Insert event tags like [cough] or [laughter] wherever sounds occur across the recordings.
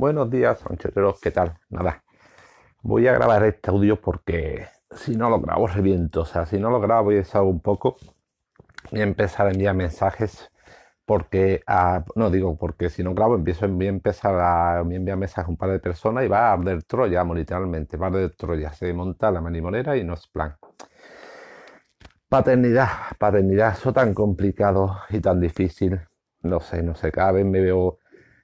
Buenos días, ancheteros, ¿qué tal? Nada, voy a grabar este audio porque si no lo grabo reviento, o sea, si no lo grabo y deshago un poco, voy a empezar a enviar mensajes porque, no digo porque si no grabo empiezo, a empezar a enviar mensajes a un par de personas y va a arder Troya, literalmente, va a arder Troya, se monta la manimonera y no es plan. Paternidad, paternidad, eso tan complicado y tan difícil, no sé, no sé, cada vez me veo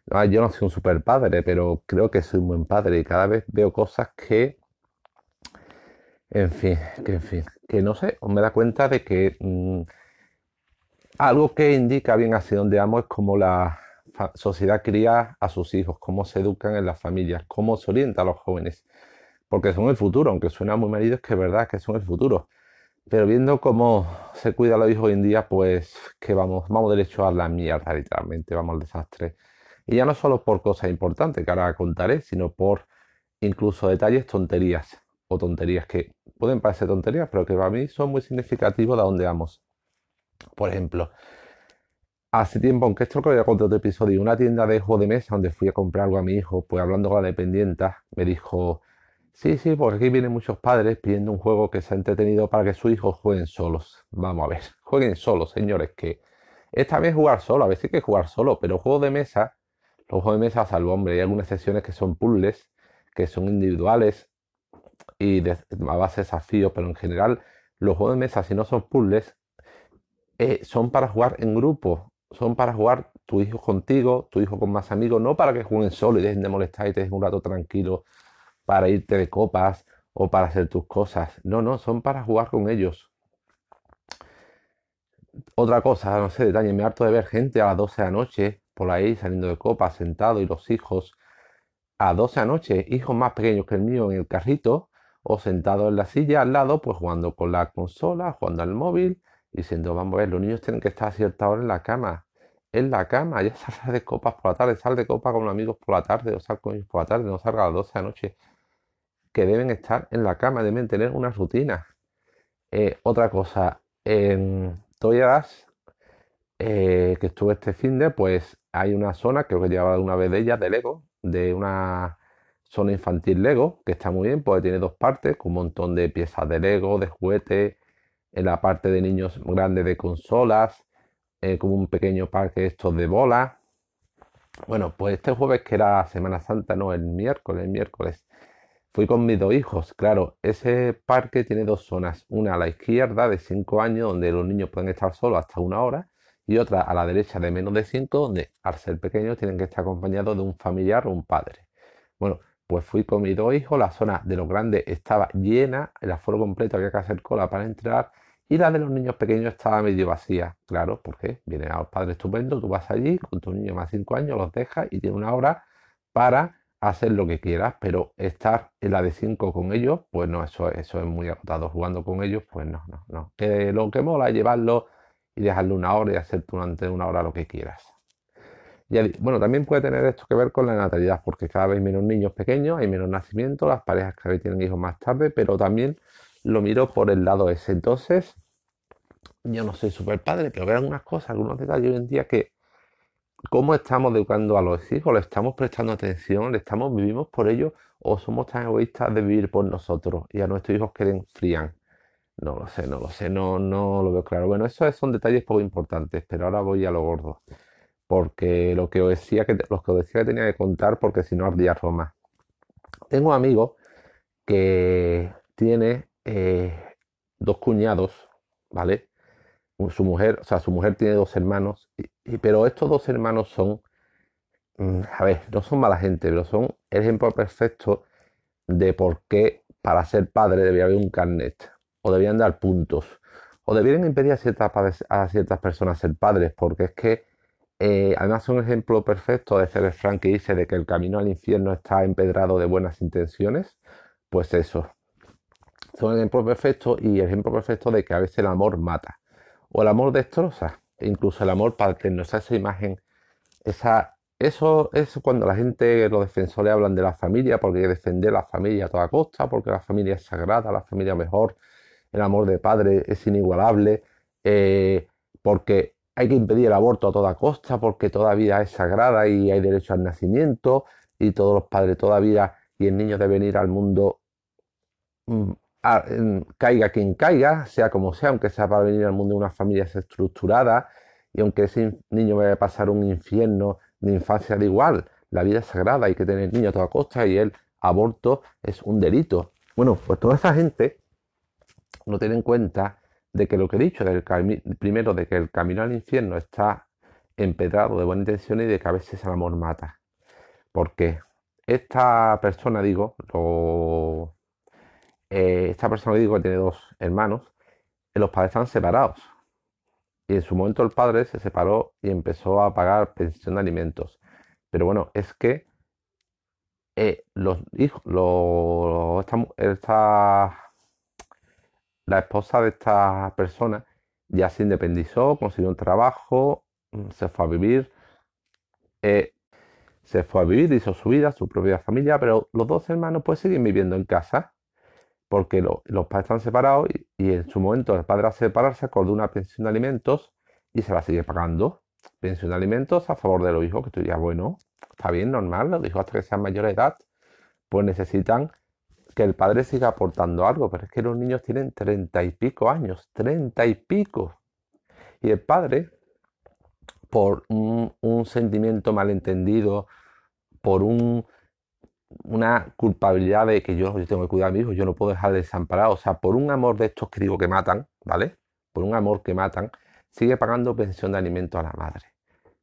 yo no soy un super padre, pero creo que soy un buen padre y cada vez veo cosas que, en fin, que en fin, que no sé, me da cuenta de que mm, algo que indica bien hacia donde amo es cómo la sociedad cría a sus hijos, cómo se educan en las familias, cómo se orienta a los jóvenes, porque son el futuro, aunque suena muy marido, es que es verdad que son el futuro. Pero viendo cómo se cuida a los hijos hoy en día, pues que vamos, vamos derecho a la mierda, literalmente, vamos al desastre. Y ya no solo por cosas importantes que ahora contaré, sino por incluso detalles tonterías o tonterías que pueden parecer tonterías, pero que para mí son muy significativos de dónde vamos. Por ejemplo, hace tiempo, aunque esto lo voy a contar otro episodio, una tienda de juego de mesa donde fui a comprar algo a mi hijo, pues hablando con la dependienta, me dijo, sí, sí, porque aquí vienen muchos padres pidiendo un juego que se ha entretenido para que sus hijos jueguen solos. Vamos a ver, [laughs] jueguen solos, señores, que esta vez jugar solo, a veces hay que jugar solo, pero juego de mesa los juegos de mesa, salvo, hombre, hay algunas sesiones que son puzzles, que son individuales y a base de desafíos, pero en general los juegos de mesa, si no son puzzles, eh, son para jugar en grupo, son para jugar tu hijo contigo, tu hijo con más amigos, no para que jueguen solo y dejen de molestar y te dejen un rato tranquilo para irte de copas o para hacer tus cosas. No, no, son para jugar con ellos. Otra cosa, no sé, detalle, me harto de ver gente a las 12 de la noche por ahí saliendo de copa, sentado y los hijos a 12 anoche, hijos más pequeños que el mío en el carrito o sentado en la silla al lado, pues jugando con la consola, jugando al móvil, diciendo, vamos a ver, los niños tienen que estar a cierta en la cama. En la cama, ya [laughs] sal de copas por la tarde, sal de copa con los amigos por la tarde, o sal con ellos por la tarde, no salga a las 12 de noche. Que deben estar en la cama, deben tener una rutina. Eh, otra cosa, en Toyadas, eh, que estuve este fin de, pues hay una zona, creo que llevaba una vez de ella, de Lego, de una zona infantil Lego, que está muy bien, porque tiene dos partes, con un montón de piezas de Lego, de juguetes, en la parte de niños grandes de consolas, eh, como un pequeño parque estos de bolas. Bueno, pues este jueves que era Semana Santa, no, el miércoles, el miércoles, fui con mis dos hijos. Claro, ese parque tiene dos zonas, una a la izquierda de 5 años, donde los niños pueden estar solos hasta una hora, y otra a la derecha de menos de 5, donde al ser pequeños tienen que estar acompañados de un familiar o un padre. Bueno, pues fui con mis dos hijos, la zona de los grandes estaba llena, el aforo completo había que hacer cola para entrar y la de los niños pequeños estaba medio vacía. Claro, porque vienen a los padres estupendos, tú vas allí con tu niño más 5 años, los dejas y tiene una hora para hacer lo que quieras, pero estar en la de 5 con ellos, pues no, eso, eso es muy agotado. Jugando con ellos, pues no, no, no. Que lo que mola es llevarlo y dejarle una hora y hacer durante una hora lo que quieras. Y bueno, también puede tener esto que ver con la natalidad, porque cada vez menos niños pequeños, hay menos nacimientos, las parejas cada vez tienen hijos más tarde, pero también lo miro por el lado ese. Entonces, yo no soy súper padre, pero veo algunas cosas, algunos detalles hoy en día que cómo estamos educando a los hijos, le estamos prestando atención, le estamos, vivimos por ellos, o somos tan egoístas de vivir por nosotros y a nuestros hijos que frían. No lo sé, no lo sé, no, no lo veo claro. Bueno, esos son detalles poco importantes, pero ahora voy a lo gordo. Porque lo que os decía que, que, os decía que tenía que contar, porque si no ardía Roma. Tengo un amigo que tiene eh, dos cuñados, ¿vale? Su mujer, o sea, su mujer tiene dos hermanos, pero estos dos hermanos son, mm, a ver, no son mala gente, pero son el ejemplo perfecto de por qué para ser padre debía haber un carnet o debían dar puntos, o debían impedir a ciertas, a ciertas personas ser padres, porque es que eh, además son un ejemplo perfecto de ser Frank que dice de que el camino al infierno está empedrado de buenas intenciones, pues eso. Son un ejemplo perfecto y ejemplo perfecto de que a veces el amor mata, o el amor destroza, e incluso el amor nos esa imagen, esa, eso es cuando la gente, los defensores hablan de la familia, porque hay que defender la familia a toda costa, porque la familia es sagrada, la familia mejor, el amor de padre es inigualable, eh, porque hay que impedir el aborto a toda costa, porque toda vida es sagrada y hay derecho al nacimiento, y todos los padres todavía y el niño debe venir al mundo mm, caiga quien caiga, sea como sea, aunque sea para venir al mundo de unas familias estructuradas y aunque ese niño vaya a pasar un infierno de infancia de igual, la vida es sagrada, hay que tener niño a toda costa y el aborto es un delito. Bueno, pues toda esa gente no tiene en cuenta de que lo que he dicho, del primero, de que el camino al infierno está empedrado de buena intención y de que a veces el amor mata. Porque esta persona, digo, eh, esta persona, digo, que tiene dos hermanos, eh, los padres están separados. Y en su momento el padre se separó y empezó a pagar pensión de alimentos. Pero bueno, es que eh, los hijos, esta, la esposa de esta persona ya se independizó, consiguió un trabajo, mm, se fue a vivir, eh, se fue a vivir, hizo su vida, su propia familia, pero los dos hermanos pues siguen viviendo en casa, porque los padres están separados y, en su momento el padre a separarse acordó una pensión de alimentos y se la sigue pagando. Pensión de alimentos a favor de los hijos, que tú dirías, bueno, está bien, normal, los hijos hasta que sean mayor de edad, pues necesitan que el padre siga aportando algo, pero es que los niños tienen treinta y pico años, treinta y pico. Y el padre, por un, sentimiento malentendido, por un, una culpabilidad de que yo, tengo que cuidar a mi hijo, yo no puedo dejar desamparado, o sea, por un amor de estos que digo que matan, ¿vale? Por un amor que matan, sigue pagando pensión de alimento a la madre.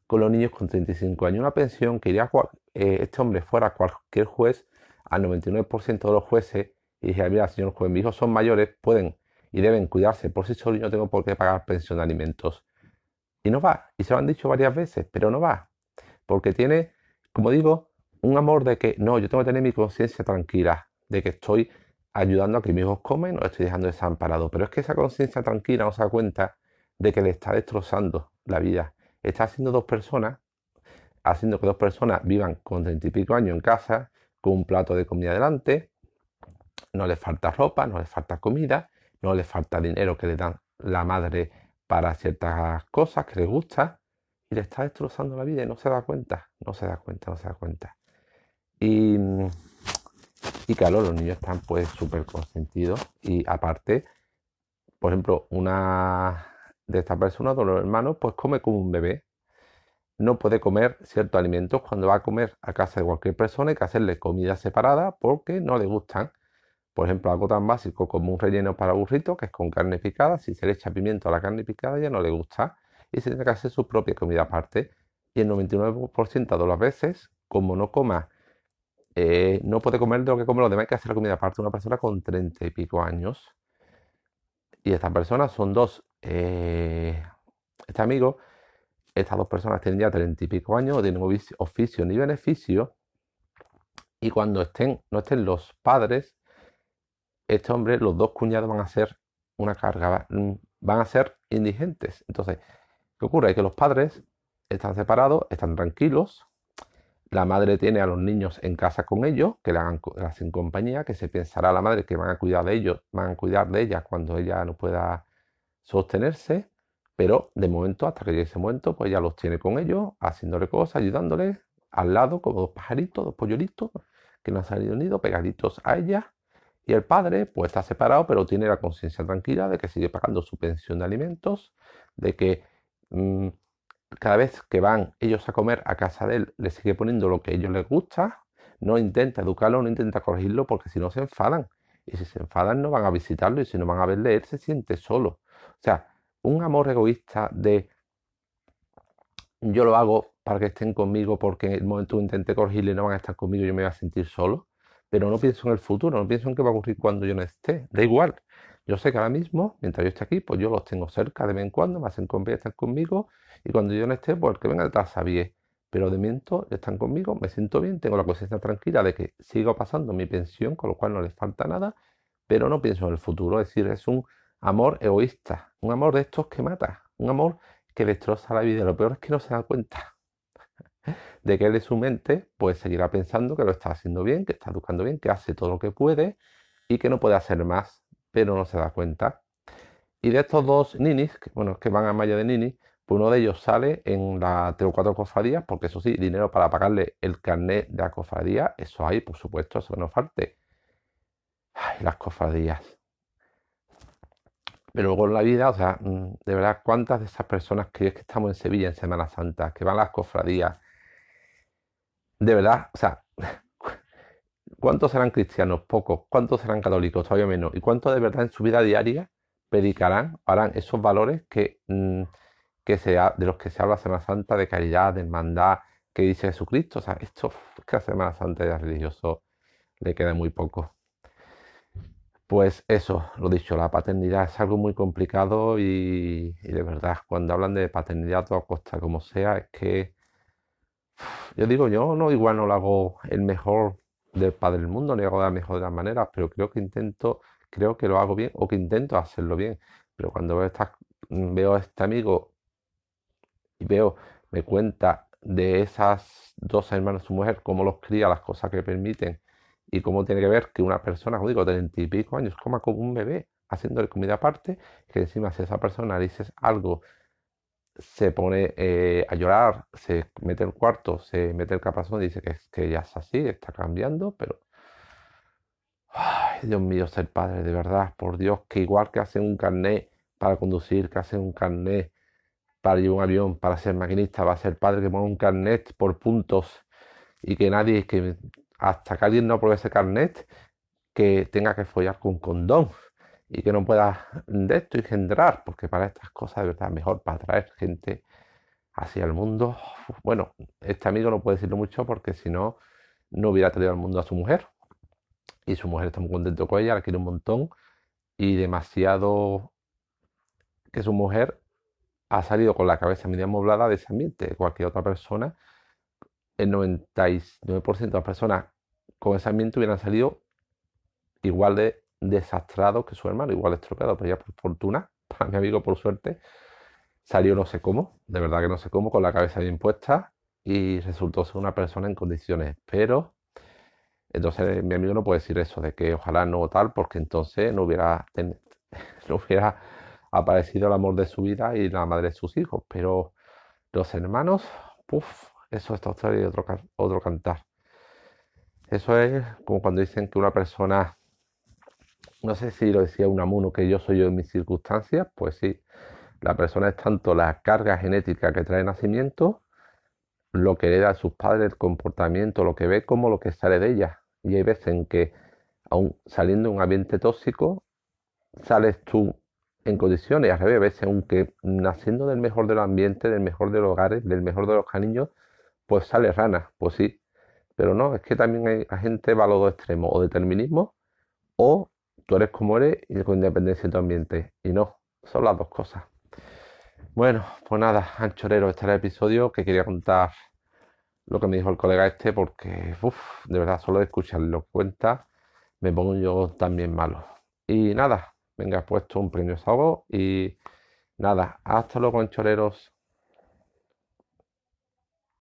Con los niños con 35 años, una pensión que iría, eh, este hombre fuera cualquier juez al 99% de los jueces y dije, mira, señor juez, mis hijos son mayores, pueden y deben cuidarse por sí solos y no tengo por qué pagar pensión de alimentos. Y no va, y se lo han dicho varias veces, pero no va, porque tiene, como digo, un amor de que no, yo tengo que tener mi conciencia tranquila, de que estoy ayudando a que mis hijos comen, no estoy dejando desamparado. Pero es que esa conciencia tranquila no se da cuenta de que le está destrozando la vida. Está haciendo dos personas, haciendo que dos personas vivan con treinta y pico años en casa, con un plato de comida delante, no le falta ropa, no le falta comida, no le falta dinero que le dan la madre para ciertas cosas que le gusta y le está destrozando la vida y no se da cuenta, no se da cuenta, no se da cuenta. Y, y claro, los niños están pues súper consentidos y aparte, por ejemplo, una de estas personas, de los hermanos, pues come como un bebé, no puede comer ciertos alimentos. Cuando va a comer a casa de cualquier persona hay que hacerle comida separada porque no le gustan. Por ejemplo, algo tan básico como un relleno para burrito, que es con carne picada. Si se le echa pimiento a la carne picada ya no le gusta y se tiene que hacer su propia comida aparte. Y el 99% de las veces, como no coma, eh, no puede comer lo que come los demás, hay que hacer la comida aparte. Una persona con treinta y pico años. Y estas personas son dos. Eh, este amigo estas dos personas tienen ya treinta y pico años, tienen oficio ni beneficio, y cuando estén, no estén los padres, este hombre, los dos cuñados van a ser una carga, mm, van a ser indigentes. Entonces, ¿qué ocurre? Que los padres están separados, están tranquilos, la madre tiene a los niños en casa con ellos, que le, hacen compañía, que se pensará la madre que van a cuidar de ellos, van a cuidar de ella cuando ella no pueda sostenerse. Pero de momento, hasta que llegue ese momento, pues ya los tiene con ellos, haciéndole cosas, ayudándoles al lado, como dos pajaritos, dos polluelitos, que no han salido unidos, pegaditos a ella. Y el padre, pues está separado, pero tiene la conciencia tranquila de que sigue pagando su pensión de alimentos, de que mm, cada vez que van ellos a comer a casa de él, le sigue poniendo lo que a ellos les gusta, no intenta educarlo, no intenta corregirlo, porque si no se enfadan. Y si se enfadan no van a visitarlo y si no van a verle, él se siente solo. O sea, un amor egoísta de yo lo hago para que estén conmigo porque en el momento que intente corregirle no van a estar conmigo, yo me voy a sentir solo, pero no pienso en el futuro, no pienso en qué va a ocurrir cuando yo no esté, da igual. Yo sé que ahora mismo, mientras yo esté aquí, pues yo los tengo cerca de vez en cuando, me hacen confianza, están conmigo, y cuando yo no esté, pues el que venga detrás sabía. Pero de momento están conmigo, me siento bien, tengo la conciencia tranquila de que sigo pasando mi pensión, con lo cual no les falta nada, pero no pienso en el futuro, es decir, es un amor egoísta, un amor de estos que mata, un amor que destroza la vida. Lo peor es que no se da cuenta [laughs] de que él su mente pues seguirá pensando que lo está haciendo bien, que está educando bien, que hace todo lo que puede y que no puede hacer más, pero no se da cuenta. Y de estos dos ninis, que, bueno, que van a Maya de Nini, pues uno de ellos sale en las tres o cuatro cofradías, porque eso sí, dinero para pagarle el carnet de la cofradía, eso hay, por supuesto, eso no falte. Ay, las cofradías. Pero luego en la vida, o sea, mm, de verdad, ¿cuántas de esas personas que es que estamos en Sevilla en Semana Santa, que van a las cofradías? De verdad, o sea, [laughs] ¿cuántos serán cristianos? Pocos. ¿Cuántos serán católicos? Todavía menos. ¿Y cuántos de verdad en su vida diaria predicarán, harán esos valores que, mm, que sea, de los que se habla Semana Santa, de caridad, de hermandad, que dice Jesucristo? O sea, esto es que a Semana Santa y religioso le queda muy poco. Pues eso, lo dicho, la paternidad es algo muy complicado y, de verdad, cuando hablan de paternidad a toda costa, como sea, es que yo digo, yo no, igual no lo hago el mejor del padre del mundo, ni hago de la mejor de las maneras, pero creo que intento, creo que lo hago bien o que intento hacerlo bien. Pero cuando veo, veo a este amigo y veo, me cuenta de esas dos hermanas, su mujer, cómo los cría, las cosas que permiten y cómo tiene que ver que una persona, como digo, de 30 y pico años, coma como un bebé, haciéndole comida aparte, que encima si esa persona dices algo, se pone eh, a llorar, se mete el cuarto, se mete el capazón y dice que, que ya es así, está cambiando, pero... Ay, Dios mío, ser padre, de verdad, por Dios, que igual que hacen un carnet para conducir, que hacen un carnet para llevar un avión, para ser maquinista, va a ser padre que ponga un carnet por puntos y que nadie, que hasta que alguien no pruebe ese carnet, que tenga que follar con condón y que no pueda de esto engendrar, porque para estas cosas de verdad mejor para atraer gente hacia el mundo. Bueno, este amigo no puede decirlo mucho porque si no, no hubiera traído al mundo a su mujer. Y su mujer está muy contento con ella, la quiere un montón y demasiado que su mujer ha salido con la cabeza media amoblada de ese ambiente. Cualquier otra persona, el 99% de las personas con ese ambiente hubieran salido igual de desastrados que su hermano, igual estropeado, pero ya por fortuna, [laughs] para mi amigo por suerte, salió no sé cómo, de verdad que no sé cómo, con la cabeza bien puesta y resultó ser una persona en condiciones, pero entonces mi amigo no puede decir eso, de que ojalá no tal, porque entonces no hubiera, [laughs] no hubiera aparecido el amor de su vida y la madre de sus hijos, pero los hermanos, puff, eso es otra y otro, otro cantar. Eso es como cuando dicen que una persona, no sé si lo decía un amuno, que yo soy yo en mis circunstancias, pues sí, la persona es tanto la carga genética que trae nacimiento, lo que hereda a sus padres, el comportamiento, lo que ve, como lo que sale de ella. Y hay veces en que, aún saliendo de un ambiente tóxico, sales tú en condiciones, al revés, a veces, aunque naciendo del mejor del ambiente, del mejor de los hogares, del mejor de los cariños, pues sale rana, pues sí, pero no, es que también hay, gente va a los dos extremos, o determinismo, o tú eres como eres y con independencia de tu ambiente. Y no, son las dos cosas. Bueno, pues nada, anchorero, este era el episodio que quería contar lo que me dijo el colega este, porque, uff, de verdad, solo de escuchar lo que cuenta, me pongo yo también malo. Y nada, venga, puesto un premio desahogo y nada, hasta luego, anchoreros.